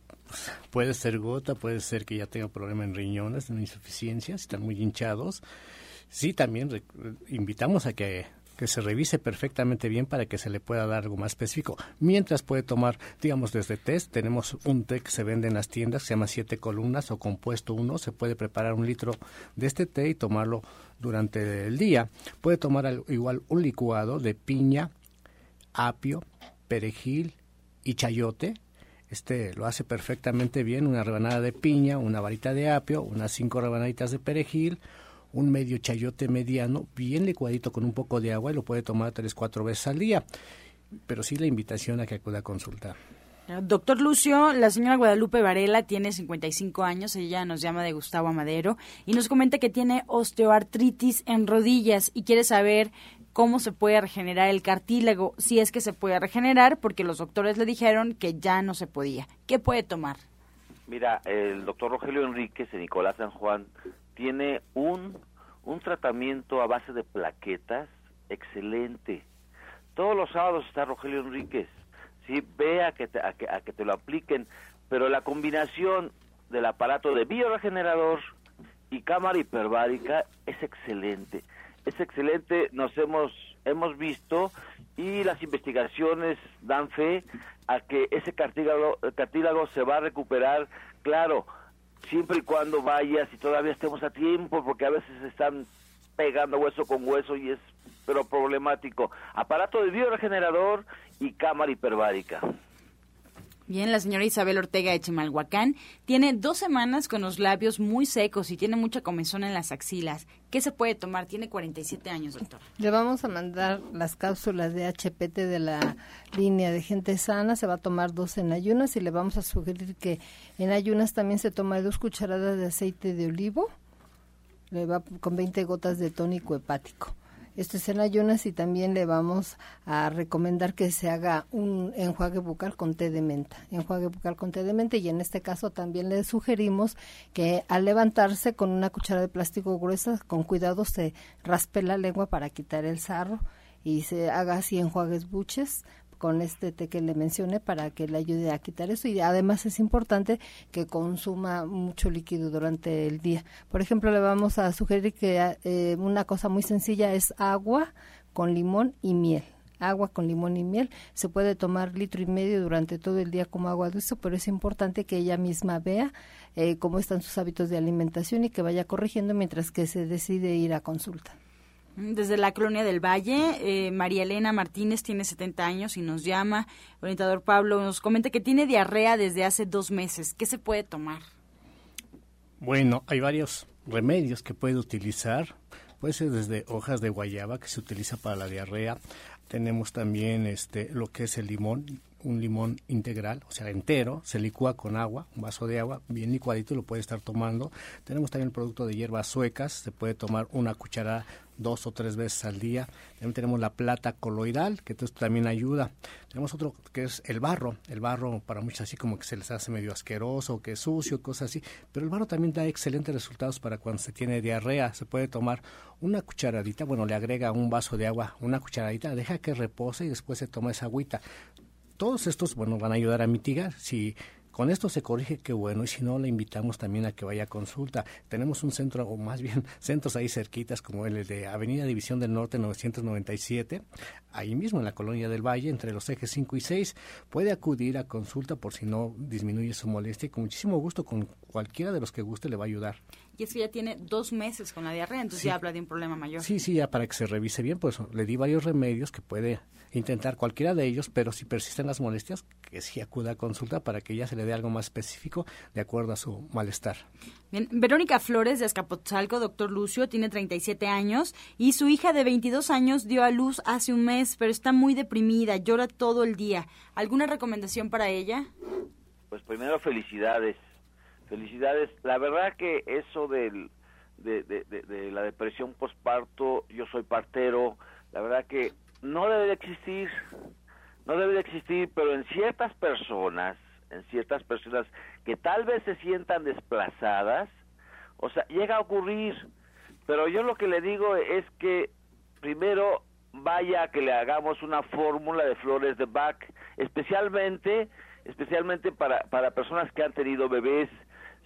puede ser gota, puede ser que ya tenga problema en riñones, en insuficiencia, si están muy hinchados. Sí, también invitamos a que, que se revise perfectamente bien para que se le pueda dar algo más específico. Mientras puede tomar, digamos, desde test, tenemos un té que se vende en las tiendas, se llama siete columnas o compuesto uno, se puede preparar un litro de este té y tomarlo durante el día. Puede tomar igual un licuado de piña, apio, perejil y chayote, este lo hace perfectamente bien, una rebanada de piña, una varita de apio, unas cinco rebanaditas de perejil, un medio chayote mediano, bien licuadito con un poco de agua y lo puede tomar tres, cuatro veces al día. Pero sí la invitación a que acuda a consultar. Doctor Lucio, la señora Guadalupe Varela tiene 55 años, ella nos llama de Gustavo Amadero y nos comenta que tiene osteoartritis en rodillas y quiere saber cómo se puede regenerar el cartílago, si es que se puede regenerar, porque los doctores le dijeron que ya no se podía. ¿Qué puede tomar? Mira, el doctor Rogelio Enríquez de Nicolás San Juan tiene un, un tratamiento a base de plaquetas excelente. Todos los sábados está Rogelio Enríquez. Sí, ve a que te, a que, a que te lo apliquen, pero la combinación del aparato de bioregenerador y cámara hiperbárica es excelente. Es excelente, nos hemos hemos visto y las investigaciones dan fe a que ese cartílago, cartílago se va a recuperar, claro, siempre y cuando vayas y todavía estemos a tiempo, porque a veces están pegando hueso con hueso y es pero problemático. Aparato de bioregenerador y cámara hiperbárica. Bien, la señora Isabel Ortega de Chimalhuacán tiene dos semanas con los labios muy secos y tiene mucha comezón en las axilas. ¿Qué se puede tomar? Tiene 47 años, doctor. Le vamos a mandar las cápsulas de HPT de la línea de gente sana. Se va a tomar dos en ayunas y le vamos a sugerir que en ayunas también se toma dos cucharadas de aceite de olivo. Le va con 20 gotas de tónico hepático. Esto es en ayunas y también le vamos a recomendar que se haga un enjuague bucal con té de menta. Enjuague bucal con té de menta y en este caso también le sugerimos que al levantarse con una cuchara de plástico gruesa, con cuidado se raspe la lengua para quitar el sarro y se haga así enjuagues buches con este té que le mencioné para que le ayude a quitar eso y además es importante que consuma mucho líquido durante el día. Por ejemplo, le vamos a sugerir que eh, una cosa muy sencilla es agua con limón y miel agua con limón y miel. Se puede tomar litro y medio durante todo el día como agua dulce, pero es importante que ella misma vea eh, cómo están sus hábitos de alimentación y que vaya corrigiendo mientras que se decide ir a consulta. Desde la colonia del Valle, eh, María Elena Martínez tiene 70 años y nos llama. Orientador Pablo nos comenta que tiene diarrea desde hace dos meses. ¿Qué se puede tomar? Bueno, hay varios remedios que puede utilizar. Puede ser desde hojas de guayaba que se utiliza para la diarrea. Tenemos también este lo que es el limón, un limón integral, o sea, entero, se licúa con agua, un vaso de agua, bien licuadito, lo puede estar tomando. Tenemos también el producto de hierbas suecas, se puede tomar una cucharada dos o tres veces al día. También tenemos la plata coloidal, que esto también ayuda. Tenemos otro que es el barro. El barro para muchos así como que se les hace medio asqueroso, que es sucio, cosas así. Pero el barro también da excelentes resultados para cuando se tiene diarrea. Se puede tomar una cucharadita, bueno, le agrega un vaso de agua, una cucharadita, deja que repose y después se toma esa agüita. Todos estos, bueno, van a ayudar a mitigar. Si con esto se corrige, qué bueno, y si no, le invitamos también a que vaya a consulta. Tenemos un centro, o más bien centros ahí cerquitas, como el de Avenida División del Norte 997, ahí mismo en la Colonia del Valle, entre los ejes 5 y 6. Puede acudir a consulta por si no disminuye su molestia y con muchísimo gusto, con cualquiera de los que guste, le va a ayudar. Y es que ya tiene dos meses con la diarrea, entonces ya habla de un problema mayor. Sí, sí, ya para que se revise bien, pues le di varios remedios que puede intentar cualquiera de ellos, pero si persisten las molestias, que sí acuda a consulta para que ya se le dé algo más específico de acuerdo a su malestar. Bien, Verónica Flores de Escapotzalco, doctor Lucio, tiene 37 años y su hija de 22 años dio a luz hace un mes, pero está muy deprimida, llora todo el día. ¿Alguna recomendación para ella? Pues primero felicidades, felicidades. La verdad que eso del, de, la depresión postparto, yo soy partero, la verdad que no debe de existir, no debe de existir, pero en ciertas personas, en ciertas personas que tal vez se sientan desplazadas, o sea, llega a ocurrir, pero yo lo que le digo es que primero vaya que le hagamos una fórmula de flores de Bach, especialmente especialmente para, para personas que han tenido bebés,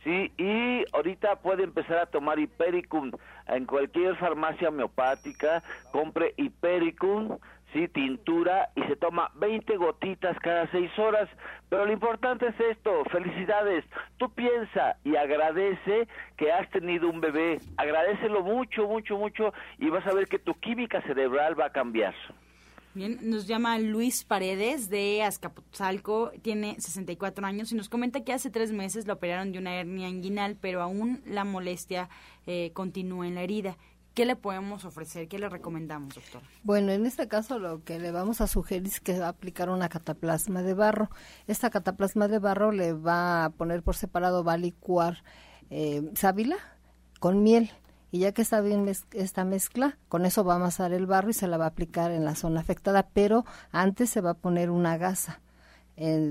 Sí, y ahorita puede empezar a tomar Hipericum en cualquier farmacia homeopática, compre Hipericum, sí, tintura y se toma 20 gotitas cada 6 horas. Pero lo importante es esto, felicidades. Tú piensa y agradece que has tenido un bebé, agradecelo mucho, mucho, mucho y vas a ver que tu química cerebral va a cambiar. Bien, nos llama Luis Paredes de Azcapotzalco, tiene 64 años y nos comenta que hace tres meses lo operaron de una hernia inguinal, pero aún la molestia eh, continúa en la herida. ¿Qué le podemos ofrecer? ¿Qué le recomendamos, doctor? Bueno, en este caso lo que le vamos a sugerir es que va a aplicar una cataplasma de barro. Esta cataplasma de barro le va a poner por separado, va a licuar eh, sábila con miel y ya que está bien esta mezcla, con eso va a amasar el barro y se la va a aplicar en la zona afectada, pero antes se va a poner una gasa.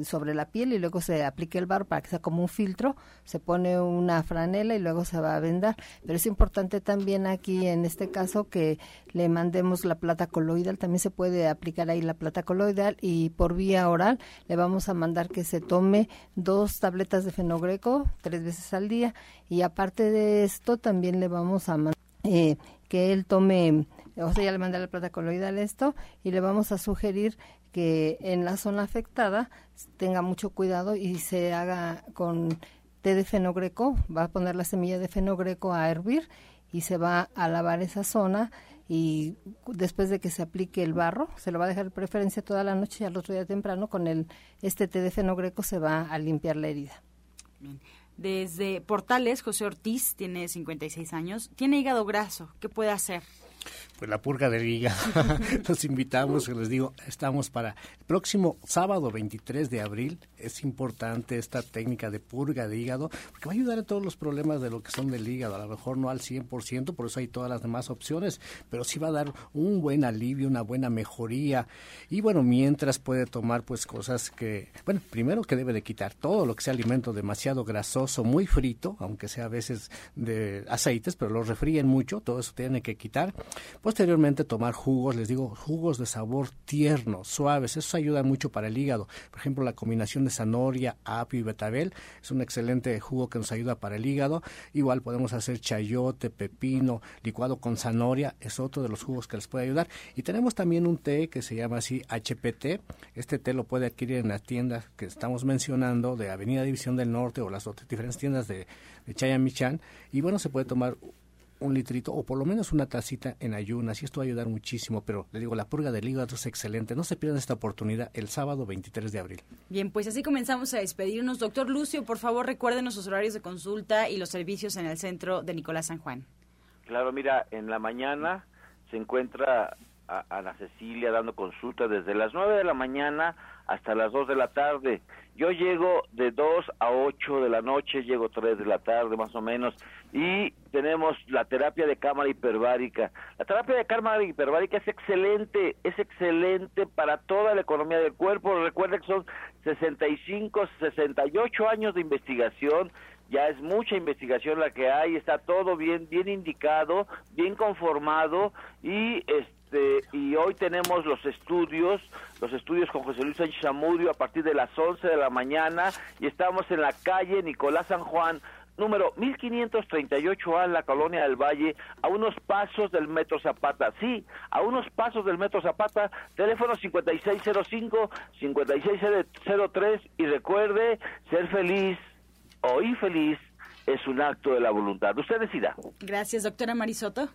Sobre la piel y luego se aplica el barro para que sea como un filtro, se pone una franela y luego se va a vendar. Pero es importante también aquí en este caso que le mandemos la plata coloidal, también se puede aplicar ahí la plata coloidal y por vía oral le vamos a mandar que se tome dos tabletas de fenogreco tres veces al día y aparte de esto también le vamos a mandar eh, que él tome o sea, ya le mandé la plata coloidal esto y le vamos a sugerir que en la zona afectada tenga mucho cuidado y se haga con té de fenogreco, va a poner la semilla de fenogreco a hervir y se va a lavar esa zona y después de que se aplique el barro, se lo va a dejar de preferencia toda la noche y al otro día temprano con el este té de fenogreco se va a limpiar la herida. Desde Portales, José Ortiz tiene 56 años, tiene hígado graso, ¿qué puede hacer? Pues la purga de hígado. Los invitamos, les digo, estamos para el próximo sábado 23 de abril. Es importante esta técnica de purga de hígado, porque va a ayudar a todos los problemas de lo que son del hígado. A lo mejor no al 100%, por eso hay todas las demás opciones, pero sí va a dar un buen alivio, una buena mejoría. Y bueno, mientras puede tomar pues cosas que, bueno, primero que debe de quitar todo lo que sea alimento demasiado grasoso, muy frito, aunque sea a veces de aceites, pero lo refríen mucho, todo eso tiene que quitar Posteriormente tomar jugos, les digo, jugos de sabor tierno, suaves, eso ayuda mucho para el hígado. Por ejemplo, la combinación de zanahoria, apio y betabel es un excelente jugo que nos ayuda para el hígado. Igual podemos hacer chayote, pepino, licuado con zanahoria, es otro de los jugos que les puede ayudar. Y tenemos también un té que se llama así HPT. Este té lo puede adquirir en las tiendas que estamos mencionando de Avenida División del Norte o las otras diferentes tiendas de, de Chayamichan. Y bueno, se puede tomar un litrito o por lo menos una tacita en ayunas y esto va a ayudar muchísimo, pero le digo, la purga del hígado es excelente. No se pierdan esta oportunidad el sábado 23 de abril. Bien, pues así comenzamos a despedirnos. Doctor Lucio, por favor recuérdenos los horarios de consulta y los servicios en el centro de Nicolás San Juan. Claro, mira, en la mañana se encuentra a, Ana Cecilia dando consulta desde las 9 de la mañana hasta las 2 de la tarde. Yo llego de 2 a 8 de la noche, llego 3 de la tarde más o menos, y tenemos la terapia de cámara hiperbárica. La terapia de cámara hiperbárica es excelente, es excelente para toda la economía del cuerpo. Recuerda que son 65, 68 años de investigación, ya es mucha investigación la que hay, está todo bien, bien indicado, bien conformado y este este, y hoy tenemos los estudios, los estudios con José Luis Sánchez Amudio a partir de las 11 de la mañana y estamos en la calle Nicolás San Juan, número 1538A en la colonia del Valle, a unos pasos del Metro Zapata. Sí, a unos pasos del Metro Zapata, teléfono 5605-5603 y recuerde, ser feliz o infeliz es un acto de la voluntad. Usted decida. Gracias, doctora Marisoto.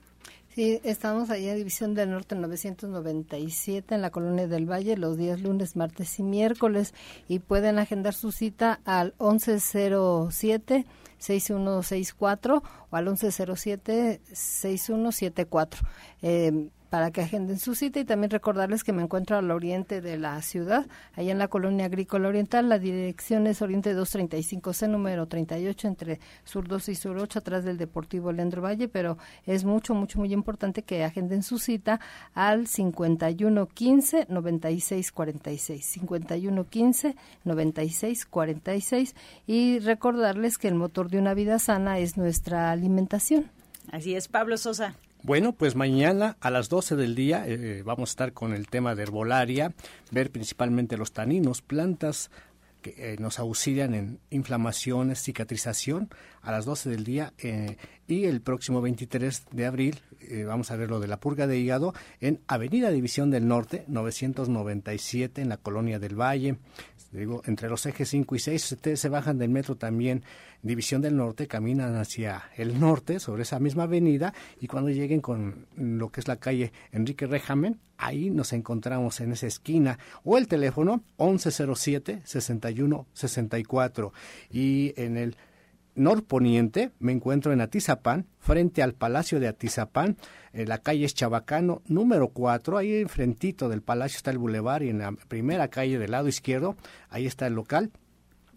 Sí, estamos allá en División del Norte 997 en la Colonia del Valle los días lunes, martes y miércoles y pueden agendar su cita al 1107 6164 o al 1107 6174. Eh, para que agenden su cita y también recordarles que me encuentro al oriente de la ciudad, allá en la colonia agrícola oriental. La dirección es Oriente 235C, número 38, entre Sur 2 y Sur 8, atrás del Deportivo Leandro Valle, pero es mucho, mucho, muy importante que agenden su cita al 5115 9646. 5115 9646 y recordarles que el motor de una vida sana es nuestra alimentación. Así es, Pablo Sosa. Bueno, pues mañana a las 12 del día eh, vamos a estar con el tema de herbolaria, ver principalmente los taninos, plantas que eh, nos auxilian en inflamaciones, cicatrización a las 12 del día eh, y el próximo 23 de abril vamos a ver lo de la purga de hígado en Avenida División del Norte 997 en la Colonia del Valle digo, entre los ejes 5 y 6, ustedes se bajan del metro también División del Norte, caminan hacia el norte sobre esa misma avenida y cuando lleguen con lo que es la calle Enrique Rejamen, ahí nos encontramos en esa esquina. O el teléfono 1107 6164 y en el norponiente me encuentro en Atizapán, frente al Palacio de Atizapán, en la calle es Chabacano, número 4, ahí enfrentito del palacio está el bulevar y en la primera calle del lado izquierdo, ahí está el local.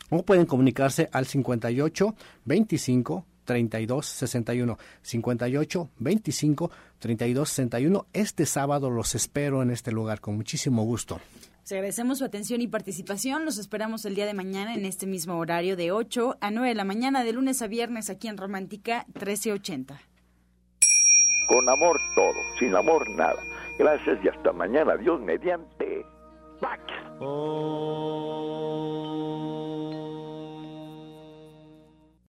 O pueden comunicarse al 58 25 32 61 58 25 32 61. Este sábado los espero en este lugar con muchísimo gusto. Les agradecemos su atención y participación. Los esperamos el día de mañana en este mismo horario de 8 a 9 de la mañana, de lunes a viernes, aquí en Romántica 1380. Con amor todo, sin amor nada. Gracias y hasta mañana. Dios mediante. Pax. Oh.